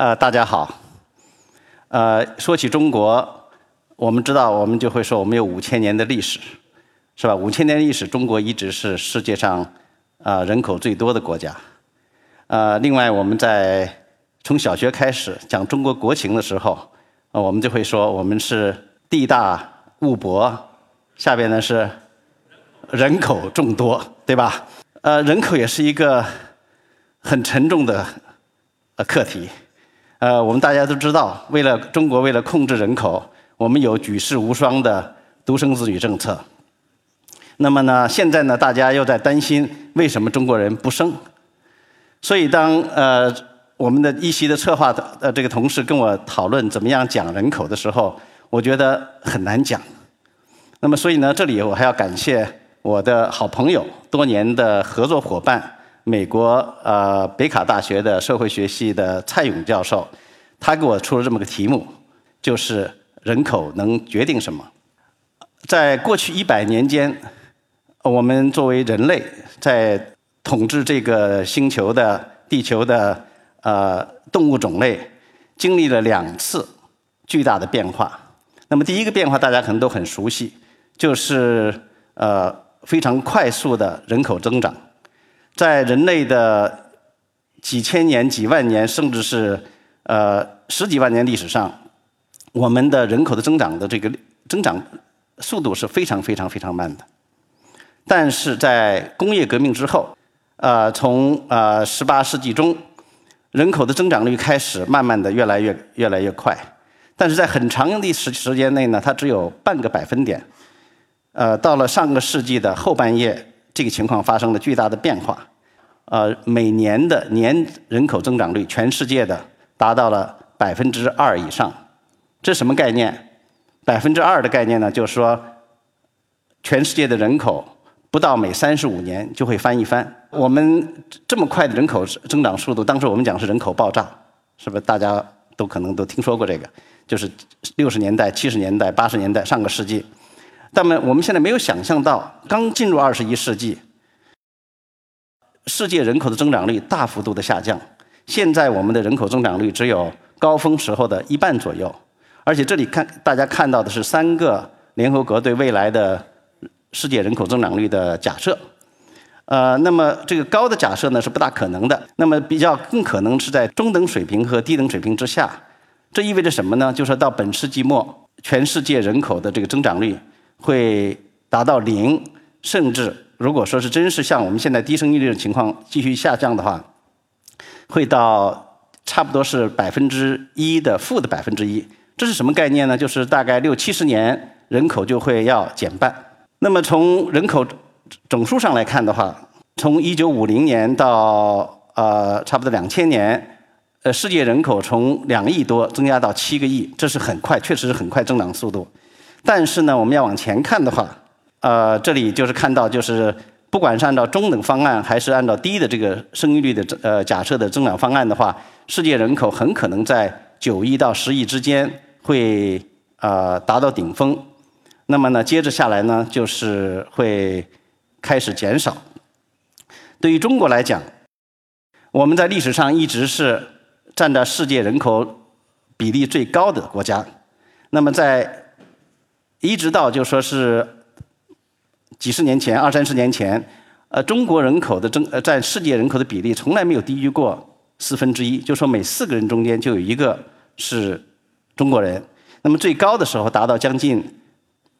呃，大家好。呃，说起中国，我们知道，我们就会说我们有五千年的历史，是吧？五千年历史，中国一直是世界上啊人口最多的国家。呃，另外我们在从小学开始讲中国国情的时候，呃，我们就会说我们是地大物博，下边呢是人口众多，对吧？呃，人口也是一个很沉重的呃课题。呃，我们大家都知道，为了中国为了控制人口，我们有举世无双的独生子女政策。那么呢，现在呢，大家又在担心为什么中国人不生？所以当呃我们的一席的策划的呃这个同事跟我讨论怎么样讲人口的时候，我觉得很难讲。那么所以呢，这里我还要感谢我的好朋友、多年的合作伙伴。美国呃北卡大学的社会学系的蔡勇教授，他给我出了这么个题目，就是人口能决定什么？在过去一百年间，我们作为人类在统治这个星球的地球的呃动物种类，经历了两次巨大的变化。那么第一个变化大家可能都很熟悉，就是呃非常快速的人口增长。在人类的几千年、几万年，甚至是呃十几万年历史上，我们的人口的增长的这个增长速度是非常非常非常慢的。但是在工业革命之后，呃，从呃十八世纪中，人口的增长率开始慢慢的越来越越来越快，但是在很长的时时间内呢，它只有半个百分点。呃，到了上个世纪的后半叶。这个情况发生了巨大的变化，呃，每年的年人口增长率，全世界的达到了百分之二以上。这什么概念？百分之二的概念呢？就是说，全世界的人口不到每三十五年就会翻一番。我们这么快的人口增长速度，当时我们讲是人口爆炸，是不是？大家都可能都听说过这个，就是六十年代、七十年代、八十年代上个世纪。那么我们现在没有想象到，刚进入二十一世纪，世界人口的增长率大幅度的下降。现在我们的人口增长率只有高峰时候的一半左右，而且这里看大家看到的是三个联合国对未来的世界人口增长率的假设。呃，那么这个高的假设呢是不大可能的，那么比较更可能是在中等水平和低等水平之下。这意味着什么呢？就是到本世纪末，全世界人口的这个增长率。会达到零，甚至如果说是真是像我们现在低生育率的情况继续下降的话，会到差不多是百分之一的负的百分之一。这是什么概念呢？就是大概六七十年人口就会要减半。那么从人口总数上来看的话，从一九五零年到呃差不多两千年，呃世界人口从两亿多增加到七个亿，这是很快，确实是很快增长速度。但是呢，我们要往前看的话，呃，这里就是看到，就是不管是按照中等方案，还是按照低的这个生育率的呃假设的增长方案的话，世界人口很可能在九亿到十亿之间会呃达到顶峰。那么呢，接着下来呢，就是会开始减少。对于中国来讲，我们在历史上一直是占着世界人口比例最高的国家。那么在一直到就说是几十年前、二三十年前，呃，中国人口的增呃占世界人口的比例从来没有低于过四分之一，就说每四个人中间就有一个是中国人。那么最高的时候达到将近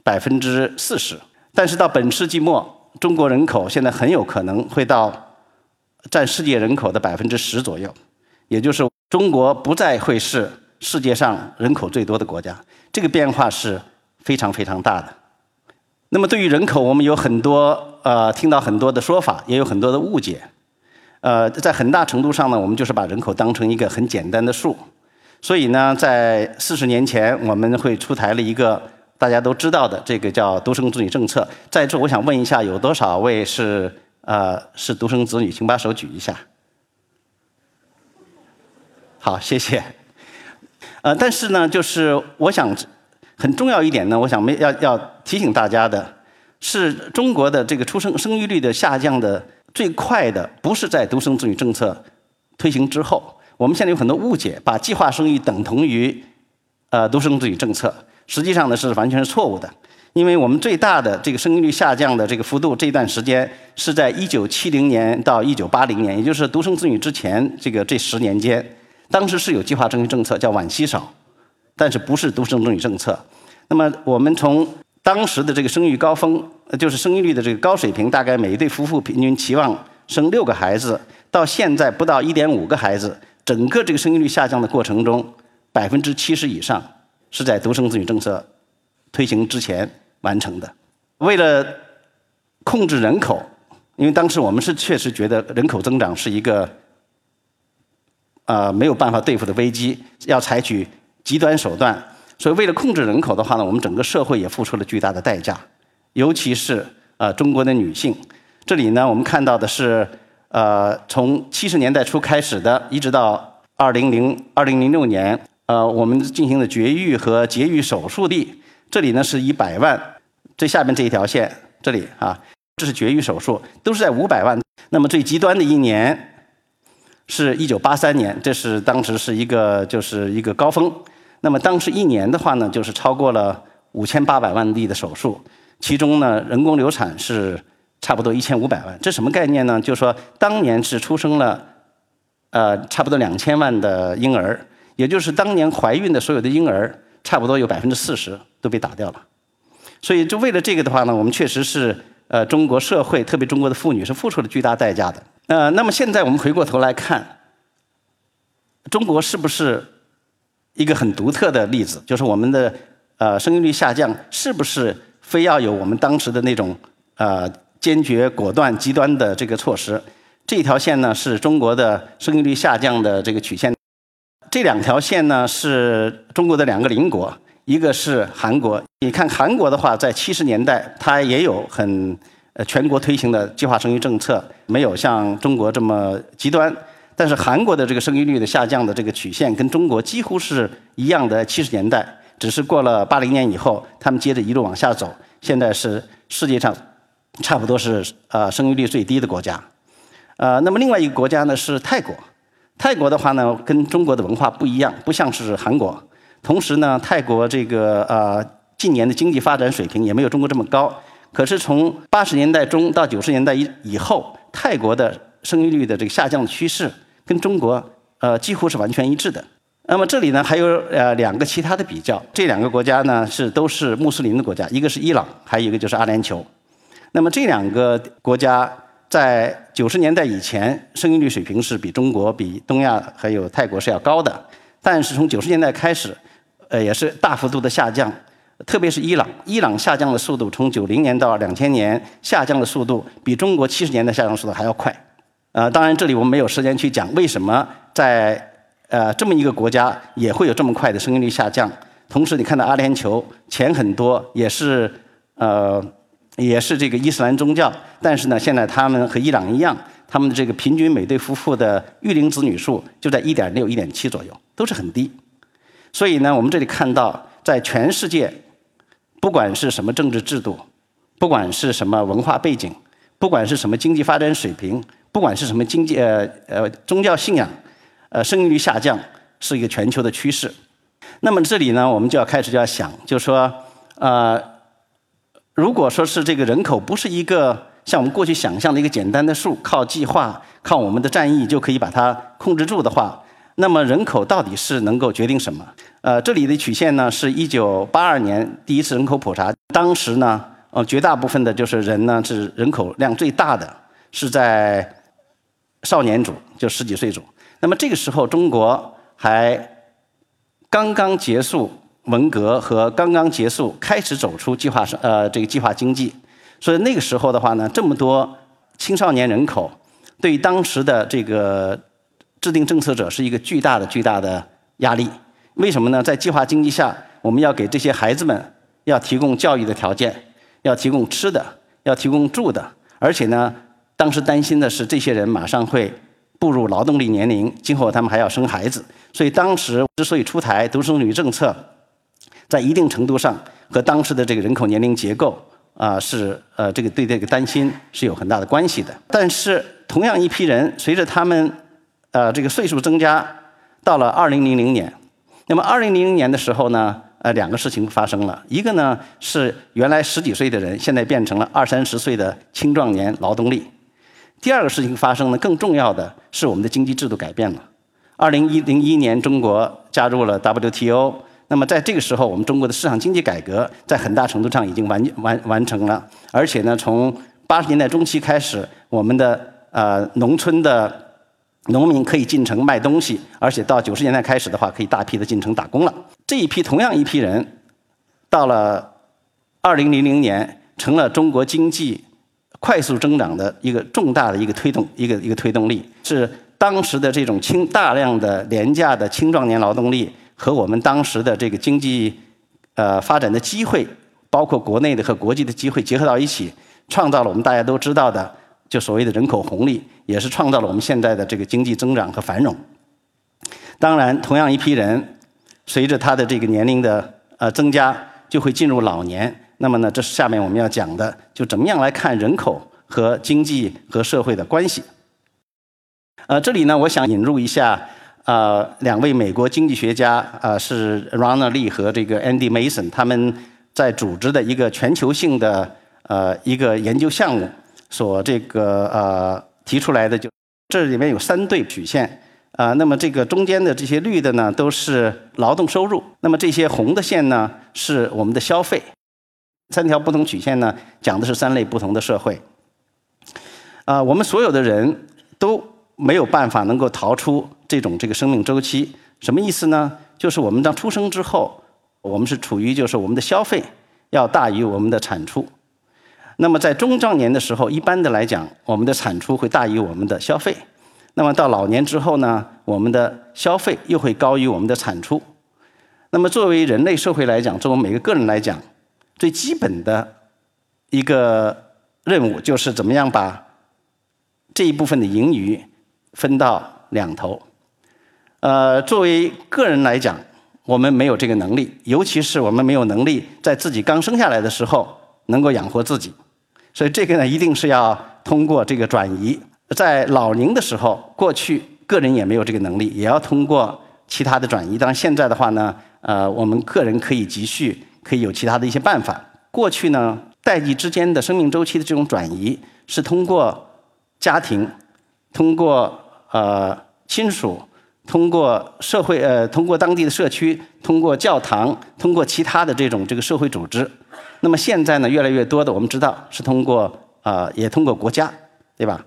百分之四十，但是到本世纪末，中国人口现在很有可能会到占世界人口的百分之十左右，也就是中国不再会是世界上人口最多的国家。这个变化是。非常非常大的。那么对于人口，我们有很多呃听到很多的说法，也有很多的误解。呃，在很大程度上呢，我们就是把人口当成一个很简单的数。所以呢，在四十年前，我们会出台了一个大家都知道的这个叫独生子女政策。在这，我想问一下，有多少位是呃是独生子女？请把手举一下。好，谢谢。呃，但是呢，就是我想。很重要一点呢，我想没要要提醒大家的，是中国的这个出生生育率的下降的最快的，不是在独生子女政策推行之后。我们现在有很多误解，把计划生育等同于呃独生子女政策，实际上呢是完全是错误的。因为我们最大的这个生育率下降的这个幅度，这段时间是在1970年到1980年，也就是独生子女之前这个这十年间，当时是有计划生育政策，叫晚期少，但是不是独生子女政策。那么我们从当时的这个生育高峰，就是生育率的这个高水平，大概每一对夫妇平均期望生六个孩子，到现在不到1.5个孩子，整个这个生育率下降的过程中，百分之七十以上是在独生子女政策推行之前。完成的。为了控制人口，因为当时我们是确实觉得人口增长是一个啊没有办法对付的危机，要采取极端手段。所以为了控制人口的话呢，我们整个社会也付出了巨大的代价，尤其是啊中国的女性。这里呢，我们看到的是呃从七十年代初开始的，一直到二零零二零零六年，呃我们进行的绝育和节育手术的。这里呢是一百万，最下面这一条线，这里啊，这是绝育手术，都是在五百万。那么最极端的一年是一九八三年，这是当时是一个就是一个高峰。那么当时一年的话呢，就是超过了五千八百万例的手术，其中呢人工流产是差不多一千五百万。这什么概念呢？就是说当年是出生了呃差不多两千万的婴儿，也就是当年怀孕的所有的婴儿。差不多有百分之四十都被打掉了，所以就为了这个的话呢，我们确实是呃中国社会，特别中国的妇女是付出了巨大代价的。呃，那么现在我们回过头来看，中国是不是一个很独特的例子？就是我们的呃生育率下降，是不是非要有我们当时的那种呃坚决、果断、极端的这个措施？这条线呢是中国的生育率下降的这个曲线。这两条线呢是中国的两个邻国，一个是韩国。你看韩国的话，在七十年代，它也有很呃全国推行的计划生育政策，没有像中国这么极端。但是韩国的这个生育率的下降的这个曲线跟中国几乎是一样的。七十年代，只是过了八零年以后，他们接着一路往下走，现在是世界上差不多是呃生育率最低的国家。呃，那么另外一个国家呢是泰国。泰国的话呢，跟中国的文化不一样，不像是韩国。同时呢，泰国这个呃近年的经济发展水平也没有中国这么高。可是从八十年代中到九十年代以以后，泰国的生育率的这个下降趋势跟中国呃几乎是完全一致的。那么这里呢还有呃两个其他的比较，这两个国家呢是都是穆斯林的国家，一个是伊朗，还有一个就是阿联酋。那么这两个国家。在九十年代以前，生育率水平是比中国、比东亚还有泰国是要高的。但是从九十年代开始，呃，也是大幅度的下降。特别是伊朗，伊朗下降的速度从九零年到两千年下降的速度，比中国七十年代下降速度还要快。呃，当然这里我们没有时间去讲为什么在呃这么一个国家也会有这么快的生育率下降。同时，你看到阿联酋钱很多，也是呃。也是这个伊斯兰宗教，但是呢，现在他们和伊朗一样，他们的这个平均每对夫妇的育龄子女数就在1.6、1.7左右，都是很低。所以呢，我们这里看到，在全世界，不管是什么政治制度，不管是什么文化背景，不管是什么经济发展水平，不管是什么经济呃呃宗教信仰，呃生育率下降是一个全球的趋势。那么这里呢，我们就要开始就要想，就说呃。如果说是这个人口不是一个像我们过去想象的一个简单的数，靠计划、靠我们的战役就可以把它控制住的话，那么人口到底是能够决定什么？呃，这里的曲线呢，是一九八二年第一次人口普查，当时呢，呃，绝大部分的就是人呢是人口量最大的是在少年组，就十几岁组。那么这个时候，中国还刚刚结束。文革和刚刚结束，开始走出计划生呃这个计划经济，所以那个时候的话呢，这么多青少年人口，对当时的这个制定政策者是一个巨大的巨大的压力。为什么呢？在计划经济下，我们要给这些孩子们要提供教育的条件，要提供吃的，要提供住的，而且呢，当时担心的是这些人马上会步入劳动力年龄，今后他们还要生孩子，所以当时之所以出台独生女政策。在一定程度上和当时的这个人口年龄结构啊是呃这个对这个担心是有很大的关系的。但是同样一批人，随着他们呃这个岁数增加，到了二零零零年，那么二零零零年的时候呢，呃，两个事情发生了，一个呢是原来十几岁的人现在变成了二三十岁的青壮年劳动力。第二个事情发生呢，更重要的是我们的经济制度改变了。二零一零一年，中国加入了 WTO。那么在这个时候，我们中国的市场经济改革在很大程度上已经完完完成了。而且呢，从八十年代中期开始，我们的呃农村的农民可以进城卖东西，而且到九十年代开始的话，可以大批的进城打工了。这一批同样一批人，到了二零零零年，成了中国经济快速增长的一个重大的一个推动一个一个推动力，是当时的这种青大量的廉价的青壮年劳动力。和我们当时的这个经济呃发展的机会，包括国内的和国际的机会结合到一起，创造了我们大家都知道的就所谓的人口红利，也是创造了我们现在的这个经济增长和繁荣。当然，同样一批人，随着他的这个年龄的呃增加，就会进入老年。那么呢，这是下面我们要讲的，就怎么样来看人口和经济和社会的关系。呃，这里呢，我想引入一下。呃，两位美国经济学家，呃，是 Ronald Lee 和这个 Andy Mason，他们在组织的一个全球性的呃一个研究项目，所这个呃提出来的就这里面有三对曲线，啊，那么这个中间的这些绿的呢都是劳动收入，那么这些红的线呢是我们的消费，三条不同曲线呢讲的是三类不同的社会，啊，我们所有的人都没有办法能够逃出。这种这个生命周期什么意思呢？就是我们当出生之后，我们是处于就是我们的消费要大于我们的产出。那么在中壮年的时候，一般的来讲，我们的产出会大于我们的消费。那么到老年之后呢，我们的消费又会高于我们的产出。那么作为人类社会来讲，作为每个个人来讲，最基本的一个任务就是怎么样把这一部分的盈余分到两头。呃，作为个人来讲，我们没有这个能力，尤其是我们没有能力在自己刚生下来的时候能够养活自己，所以这个呢，一定是要通过这个转移，在老龄的时候，过去个人也没有这个能力，也要通过其他的转移。当然，现在的话呢，呃，我们个人可以积蓄，可以有其他的一些办法。过去呢，代际之间的生命周期的这种转移，是通过家庭，通过呃亲属。通过社会呃，通过当地的社区，通过教堂，通过其他的这种这个社会组织。那么现在呢，越来越多的我们知道是通过啊，也通过国家，对吧？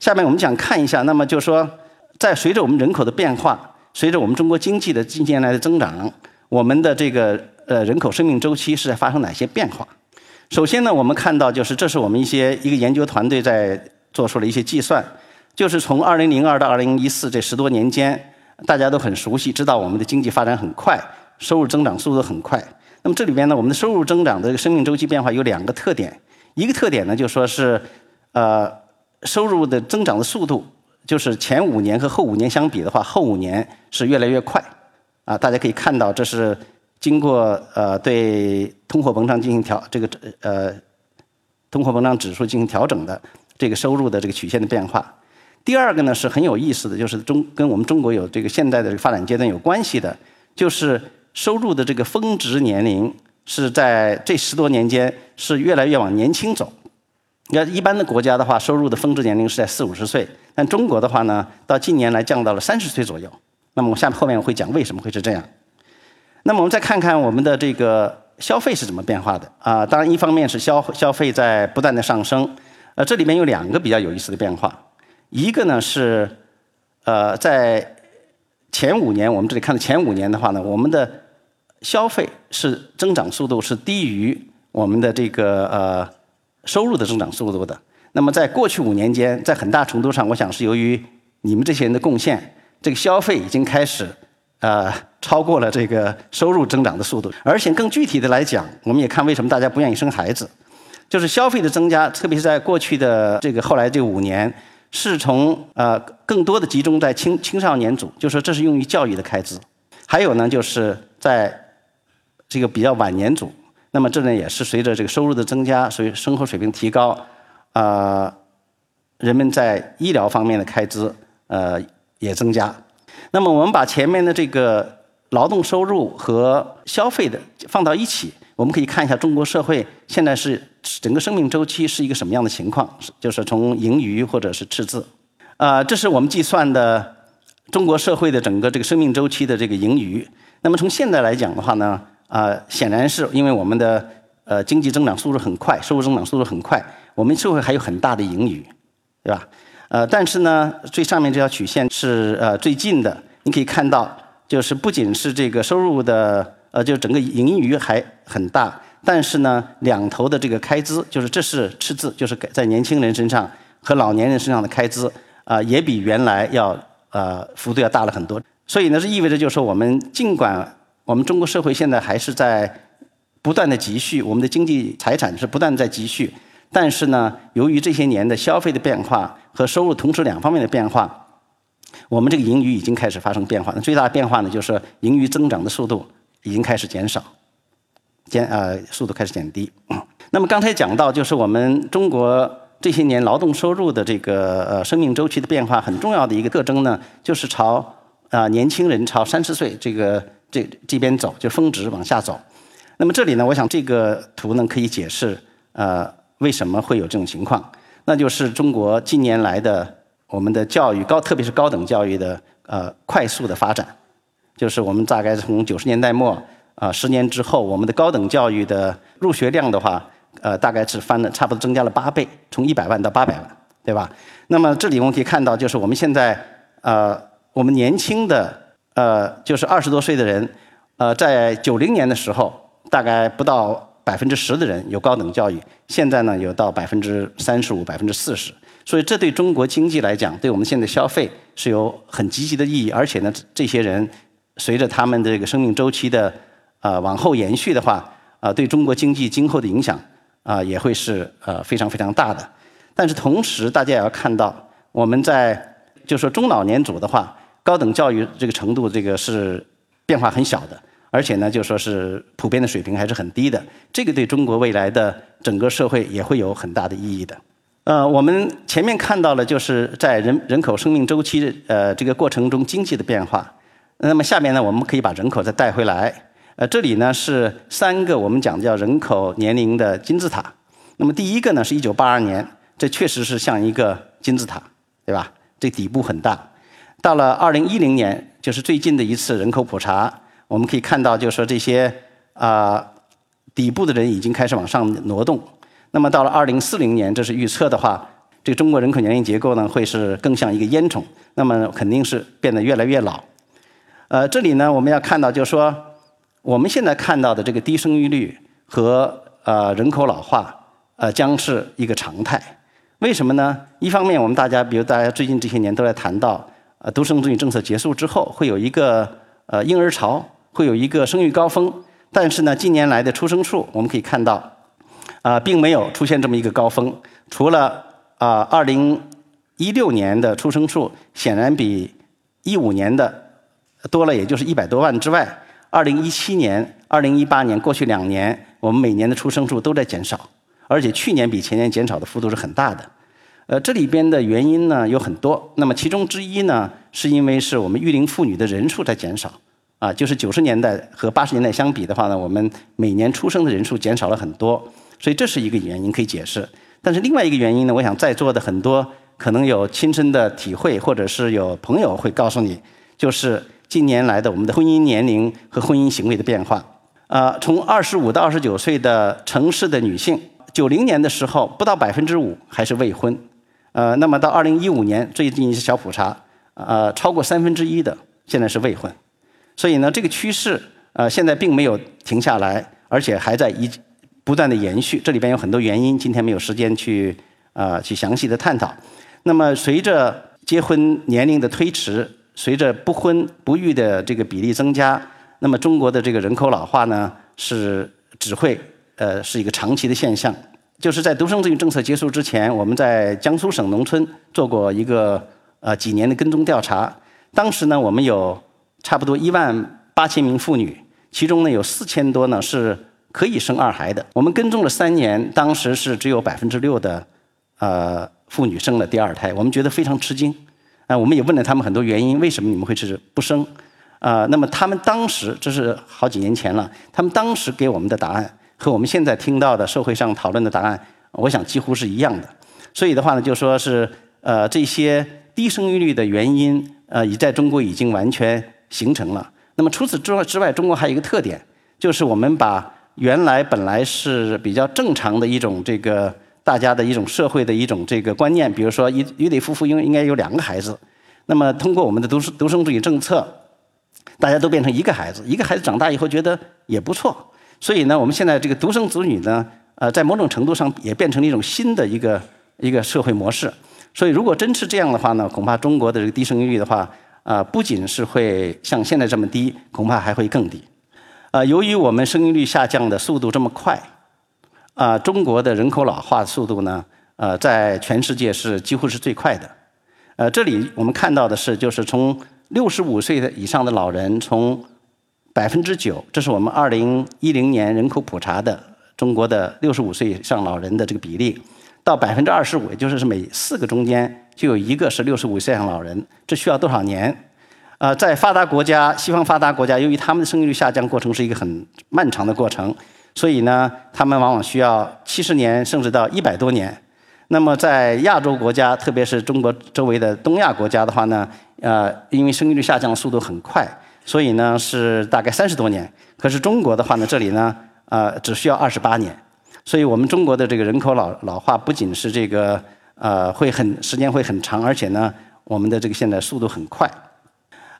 下面我们想看一下，那么就说，在随着我们人口的变化，随着我们中国经济的近年来的增长，我们的这个呃人口生命周期是在发生哪些变化？首先呢，我们看到就是这是我们一些一个研究团队在做出了一些计算，就是从2002到2014这十多年间。大家都很熟悉，知道我们的经济发展很快，收入增长速度很快。那么这里边呢，我们的收入增长的生命周期变化有两个特点。一个特点呢，就说是，呃，收入的增长的速度，就是前五年和后五年相比的话，后五年是越来越快。啊，大家可以看到，这是经过呃对通货膨胀进行调这个呃通货膨胀指数进行调整的这个收入的这个曲线的变化。第二个呢是很有意思的，就是中跟我们中国有这个现在的发展阶段有关系的，就是收入的这个峰值年龄是在这十多年间是越来越往年轻走。你看一般的国家的话，收入的峰值年龄是在四五十岁，但中国的话呢，到近年来降到了三十岁左右。那么我下面后面我会讲为什么会是这样。那么我们再看看我们的这个消费是怎么变化的啊？当然一方面是消消费在不断的上升，呃，这里面有两个比较有意思的变化。一个呢是，呃，在前五年，我们这里看的前五年的话呢，我们的消费是增长速度是低于我们的这个呃收入的增长速度的。那么在过去五年间，在很大程度上，我想是由于你们这些人的贡献，这个消费已经开始呃超过了这个收入增长的速度。而且更具体的来讲，我们也看为什么大家不愿意生孩子，就是消费的增加，特别是在过去的这个后来这五年。是从呃更多的集中在青青少年组，就说这是用于教育的开支；还有呢，就是在这个比较晚年组，那么这呢也是随着这个收入的增加，所以生活水平提高，啊，人们在医疗方面的开支呃也增加。那么我们把前面的这个劳动收入和消费的放到一起，我们可以看一下中国社会现在是整个生命周期是一个什么样的情况，就是从盈余或者是赤字。啊，这是我们计算的中国社会的整个这个生命周期的这个盈余。那么从现在来讲的话呢，啊，显然是因为我们的呃经济增长速度很快，收入增长速度很快，我们社会还有很大的盈余，对吧？呃，但是呢，最上面这条曲线是呃最近的，你可以看到，就是不仅是这个收入的呃，就整个盈余还很大，但是呢，两头的这个开支，就是这是赤字，就是在年轻人身上和老年人身上的开支啊，也比原来要呃幅度要大了很多。所以呢，这意味着就是说，我们尽管我们中国社会现在还是在不断的积蓄，我们的经济财产是不断在积蓄。但是呢，由于这些年的消费的变化和收入同时两方面的变化，我们这个盈余已经开始发生变化。那最大的变化呢，就是盈余增长的速度已经开始减少，减呃速度开始减低。那么刚才讲到，就是我们中国这些年劳动收入的这个呃生命周期的变化，很重要的一个特征呢，就是朝啊年轻人朝三十岁这个这这边走，就峰值往下走。那么这里呢，我想这个图呢可以解释呃。为什么会有这种情况？那就是中国近年来的我们的教育高，特别是高等教育的呃快速的发展。就是我们大概从九十年代末啊十年之后，我们的高等教育的入学量的话，呃大概是翻了差不多增加了八倍，从一百万到八百万，对吧？那么这里我们可以看到，就是我们现在呃我们年轻的呃就是二十多岁的人，呃在九零年的时候大概不到。百分之十的人有高等教育，现在呢有到百分之三十五、百分之四十，所以这对中国经济来讲，对我们现在消费是有很积极的意义。而且呢，这些人随着他们的这个生命周期的啊往后延续的话，啊对中国经济今后的影响啊也会是呃非常非常大的。但是同时，大家也要看到，我们在就说中老年组的话，高等教育这个程度这个是变化很小的。而且呢，就说是普遍的水平还是很低的，这个对中国未来的整个社会也会有很大的意义的。呃，我们前面看到了，就是在人人口生命周期呃这个过程中经济的变化。那么下面呢，我们可以把人口再带回来。呃，这里呢是三个我们讲叫人口年龄的金字塔。那么第一个呢是一九八二年，这确实是像一个金字塔，对吧？这底部很大。到了二零一零年，就是最近的一次人口普查。我们可以看到，就是说这些啊底部的人已经开始往上挪动。那么到了二零四零年，这是预测的话，这个中国人口年龄结构呢会是更像一个烟囱，那么肯定是变得越来越老。呃，这里呢我们要看到，就是说我们现在看到的这个低生育率和呃人口老化呃将是一个常态。为什么呢？一方面，我们大家比如大家最近这些年都在谈到，呃独生子女政策结束之后会有一个呃婴儿潮。会有一个生育高峰，但是呢，近年来的出生数我们可以看到，啊，并没有出现这么一个高峰。除了啊，二零一六年的出生数显然比一五年的多了，也就是一百多万之外，二零一七年、二零一八年过去两年，我们每年的出生数都在减少，而且去年比前年减少的幅度是很大的。呃，这里边的原因呢有很多，那么其中之一呢，是因为是我们育龄妇女的人数在减少。啊，就是九十年代和八十年代相比的话呢，我们每年出生的人数减少了很多，所以这是一个原因可以解释。但是另外一个原因呢，我想在座的很多可能有亲身的体会，或者是有朋友会告诉你，就是近年来的我们的婚姻年龄和婚姻行为的变化。呃，从二十五到二十九岁的城市的女性，九零年的时候不到百分之五还是未婚，呃，那么到二零一五年最近一次小普查，呃，超过三分之一的现在是未婚。所以呢，这个趋势呃现在并没有停下来，而且还在一不断的延续。这里边有很多原因，今天没有时间去啊去详细的探讨。那么随着结婚年龄的推迟，随着不婚不育的这个比例增加，那么中国的这个人口老化呢是只会呃是一个长期的现象。就是在独生子女政策结束之前，我们在江苏省农村做过一个呃几年的跟踪调查，当时呢我们有。差不多一万八千名妇女，其中呢有四千多呢是可以生二孩的。我们跟踪了三年，当时是只有百分之六的呃妇女生了第二胎，我们觉得非常吃惊。啊，我们也问了他们很多原因，为什么你们会是不生？啊，那么他们当时这是好几年前了，他们当时给我们的答案和我们现在听到的社会上讨论的答案，我想几乎是一样的。所以的话呢，就说是呃这些低生育率的原因，呃已在中国已经完全形成了。那么除此之外之外，中国还有一个特点，就是我们把原来本来是比较正常的一种这个大家的一种社会的一种这个观念，比如说一一对夫妇应应该有两个孩子，那么通过我们的独生独生子女政策。大家都变成一个孩子，一个孩子长大以后觉得也不错，所以呢，我们现在这个独生子女呢，呃，在某种程度上也变成了一种新的一个一个社会模式。所以，如果真是这样的话呢，恐怕中国的这个低生育率的话，啊，不仅是会像现在这么低，恐怕还会更低。啊，由于我们生育率下降的速度这么快，啊，中国的人口老化速度呢，呃，在全世界是几乎是最快的。呃，这里我们看到的是，就是从六十五岁的以上的老人，从百分之九，这是我们二零一零年人口普查的中国的六十五岁以上老人的这个比例，到百分之二十五，也就是每四个中间就有一个是六十五岁以上老人，这需要多少年？呃，在发达国家，西方发达国家，由于他们的生育率下降过程是一个很漫长的过程，所以呢，他们往往需要七十年，甚至到一百多年。那么在亚洲国家，特别是中国周围的东亚国家的话呢？呃，因为生育率下降的速度很快，所以呢是大概三十多年。可是中国的话呢，这里呢，呃，只需要二十八年。所以我们中国的这个人口老老化不仅是这个呃会很时间会很长，而且呢，我们的这个现在速度很快。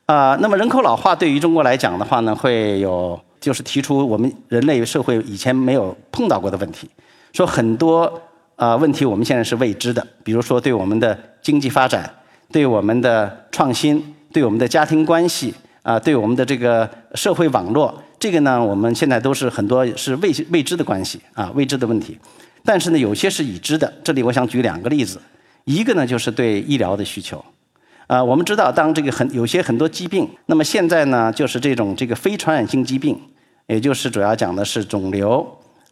啊，那么人口老化对于中国来讲的话呢，会有就是提出我们人类社会以前没有碰到过的问题，说很多啊问题我们现在是未知的，比如说对我们的经济发展。对我们的创新，对我们的家庭关系，啊，对我们的这个社会网络，这个呢，我们现在都是很多是未未知的关系啊，未知的问题。但是呢，有些是已知的。这里我想举两个例子，一个呢就是对医疗的需求。啊，我们知道，当这个很有些很多疾病，那么现在呢，就是这种这个非传染性疾病，也就是主要讲的是肿瘤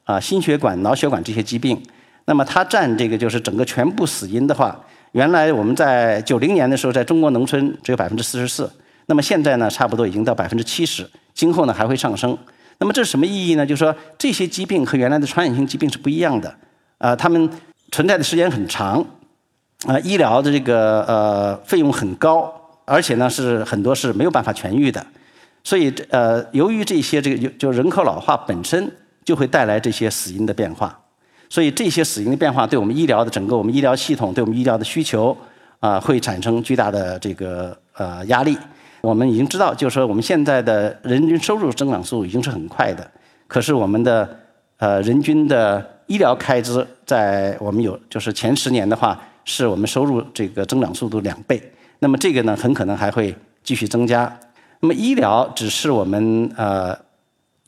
啊、心血管、脑血管这些疾病，那么它占这个就是整个全部死因的话。原来我们在九零年的时候，在中国农村只有百分之四十四，那么现在呢，差不多已经到百分之七十，今后呢还会上升。那么这是什么意义呢？就是说这些疾病和原来的传染性疾病是不一样的，啊，它们存在的时间很长，啊，医疗的这个呃费用很高，而且呢是很多是没有办法痊愈的。所以呃，由于这些这个就就人口老化本身就会带来这些死因的变化。所以这些死因的变化对我们医疗的整个我们医疗系统对我们医疗的需求啊会产生巨大的这个呃压力。我们已经知道，就是说我们现在的人均收入增长速度已经是很快的，可是我们的呃人均的医疗开支在我们有就是前十年的话，是我们收入这个增长速度两倍。那么这个呢很可能还会继续增加。那么医疗只是我们呃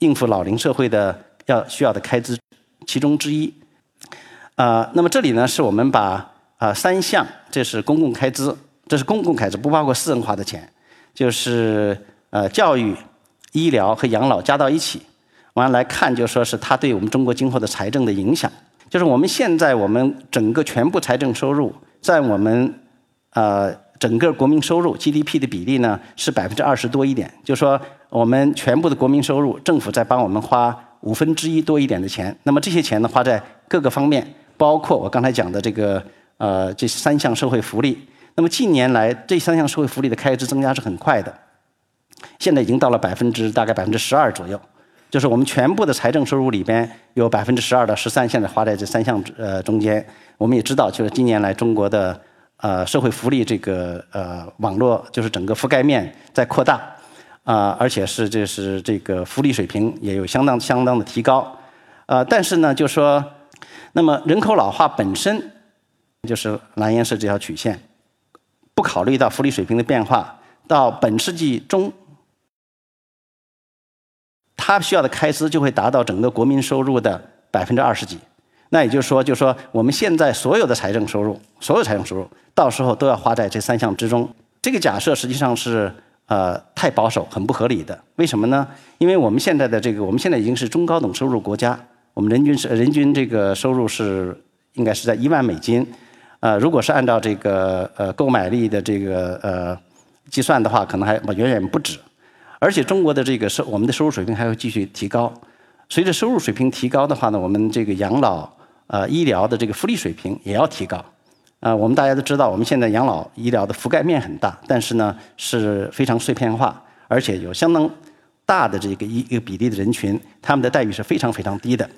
应付老龄社会的要需要的开支其中之一。啊，那么这里呢，是我们把啊三项，这是公共开支，这是公共开支，不包括私人花的钱，就是呃教育、医疗和养老加到一起，完了来看，就说是它对我们中国今后的财政的影响。就是我们现在我们整个全部财政收入占我们呃整个国民收入 GDP 的比例呢是百分之二十多一点，就是说我们全部的国民收入，政府在帮我们花五分之一多一点的钱，那么这些钱呢花在各个方面。包括我刚才讲的这个呃这三项社会福利，那么近年来这三项社会福利的开支增加是很快的，现在已经到了百分之大概百分之十二左右，就是我们全部的财政收入里边有百分之十二到十三现在花在这三项呃中间。我们也知道，就是近年来中国的呃社会福利这个呃网络就是整个覆盖面在扩大啊，而且是这是这个福利水平也有相当相当的提高，呃，但是呢，就说。那么人口老化本身就是蓝颜色这条曲线，不考虑到福利水平的变化，到本世纪中，它需要的开支就会达到整个国民收入的百分之二十几。那也就是说，就是说我们现在所有的财政收入，所有财政收入，到时候都要花在这三项之中。这个假设实际上是呃太保守，很不合理的。为什么呢？因为我们现在的这个，我们现在已经是中高等收入国家。我们人均是人均这个收入是应该是在一万美金，呃，如果是按照这个呃购买力的这个呃计算的话，可能还远远不止。而且中国的这个收我们的收入水平还会继续提高。随着收入水平提高的话呢，我们这个养老呃医疗的这个福利水平也要提高。啊，我们大家都知道，我们现在养老医疗的覆盖面很大，但是呢是非常碎片化，而且有相当大的这个一一个比例的人群，他们的待遇是非常非常低的。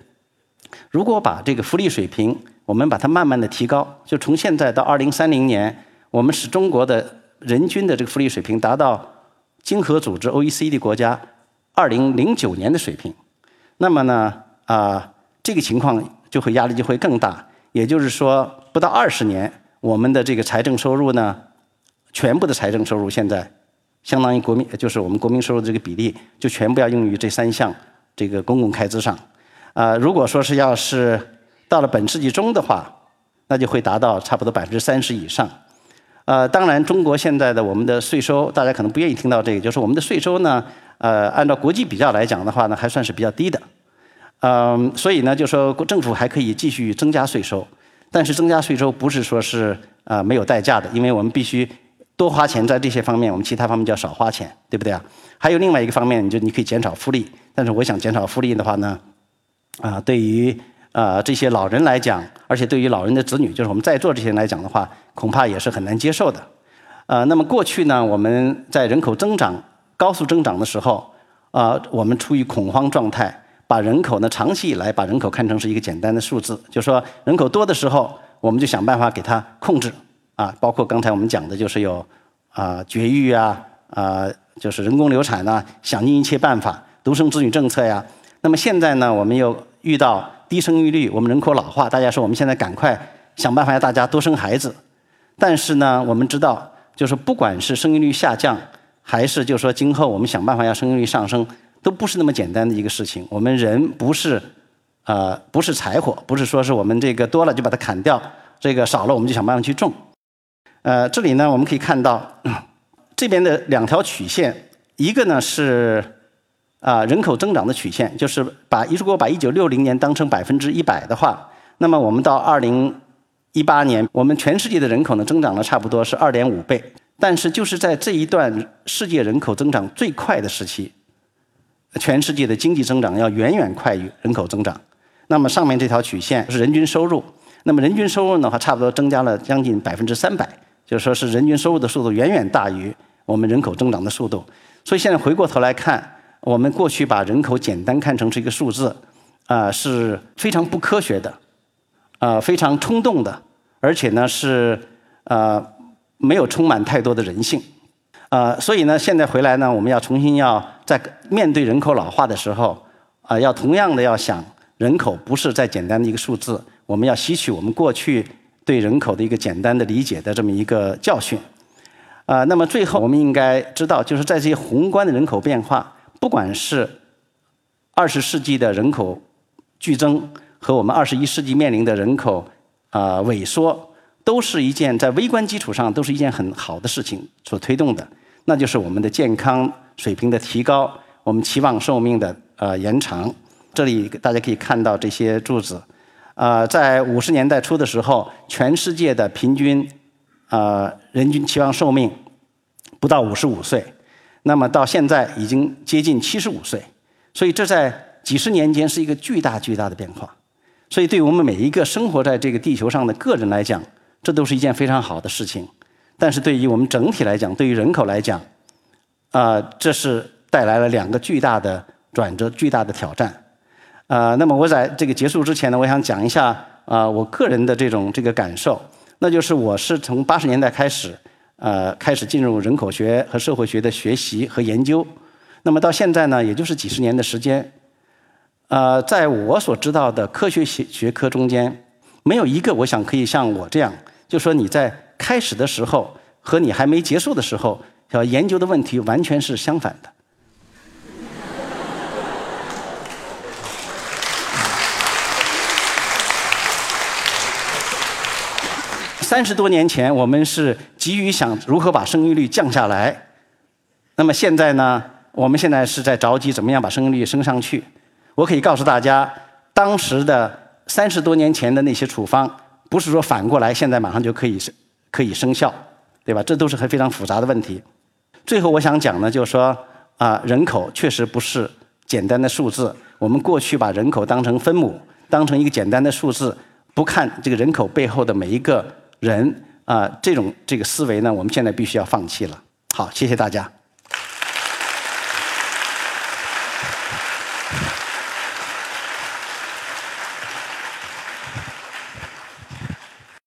如果把这个福利水平，我们把它慢慢的提高，就从现在到二零三零年，我们使中国的人均的这个福利水平达到经合组织 OECD 国家二零零九年的水平，那么呢啊这个情况就会压力就会更大。也就是说，不到二十年，我们的这个财政收入呢，全部的财政收入现在相当于国民，就是我们国民收入的这个比例，就全部要用于这三项这个公共开支上。啊，如果说是要是到了本世纪中的话，那就会达到差不多百分之三十以上。呃，当然，中国现在的我们的税收，大家可能不愿意听到这个，就是我们的税收呢，呃，按照国际比较来讲的话呢，还算是比较低的。嗯，所以呢，就说政府还可以继续增加税收，但是增加税收不是说是啊没有代价的，因为我们必须多花钱在这些方面，我们其他方面就要少花钱，对不对啊？还有另外一个方面，你就你可以减少福利，但是我想减少福利的话呢，啊，对于啊这些老人来讲，而且对于老人的子女，就是我们在座这些人来讲的话，恐怕也是很难接受的。啊，那么过去呢，我们在人口增长高速增长的时候，啊，我们处于恐慌状态。把人口呢，长期以来把人口看成是一个简单的数字，就说人口多的时候，我们就想办法给它控制，啊，包括刚才我们讲的，就是有啊绝育啊，啊就是人工流产呐，想尽一切办法，独生子女政策呀。那么现在呢，我们又遇到低生育率，我们人口老化，大家说我们现在赶快想办法让大家多生孩子。但是呢，我们知道，就是不管是生育率下降，还是就是说今后我们想办法要生育率上升。都不是那么简单的一个事情。我们人不是，呃，不是柴火，不是说是我们这个多了就把它砍掉，这个少了我们就想办法去种。呃，这里呢我们可以看到，这边的两条曲线，一个呢是啊人口增长的曲线，就是把如果把一九六零年当成百分之一百的话，那么我们到二零一八年，我们全世界的人口呢增长了差不多是二点五倍。但是就是在这一段世界人口增长最快的时期。全世界的经济增长要远远快于人口增长，那么上面这条曲线是人均收入，那么人均收入的话，差不多增加了将近百分之三百，就是说是人均收入的速度远远大于我们人口增长的速度。所以现在回过头来看，我们过去把人口简单看成是一个数字，啊，是非常不科学的，啊，非常冲动的，而且呢是呃没有充满太多的人性。呃，所以呢，现在回来呢，我们要重新要在面对人口老化的时候，啊，要同样的要想，人口不是再简单的一个数字，我们要吸取我们过去对人口的一个简单的理解的这么一个教训。啊，那么最后我们应该知道，就是在这些宏观的人口变化，不管是二十世纪的人口剧增和我们二十一世纪面临的人口啊萎缩，都是一件在微观基础上都是一件很好的事情所推动的。那就是我们的健康水平的提高，我们期望寿命的呃延长。这里大家可以看到这些柱子，啊，在五十年代初的时候，全世界的平均啊人均期望寿命不到五十五岁，那么到现在已经接近七十五岁，所以这在几十年间是一个巨大巨大的变化。所以对于我们每一个生活在这个地球上的个人来讲，这都是一件非常好的事情。但是对于我们整体来讲，对于人口来讲，啊，这是带来了两个巨大的转折、巨大的挑战。啊，那么我在这个结束之前呢，我想讲一下啊，我个人的这种这个感受，那就是我是从八十年代开始，呃，开始进入人口学和社会学的学习和研究，那么到现在呢，也就是几十年的时间。呃，在我所知道的科学学学科中间，没有一个我想可以像我这样，就说你在。开始的时候和你还没结束的时候要研究的问题完全是相反的。三十多年前，我们是急于想如何把生育率降下来，那么现在呢？我们现在是在着急怎么样把生育率升上去。我可以告诉大家，当时的三十多年前的那些处方。不是说反过来现在马上就可以生可以生效，对吧？这都是很非常复杂的问题。最后我想讲呢，就是说啊，人口确实不是简单的数字。我们过去把人口当成分母，当成一个简单的数字，不看这个人口背后的每一个人啊，这种这个思维呢，我们现在必须要放弃了。好，谢谢大家。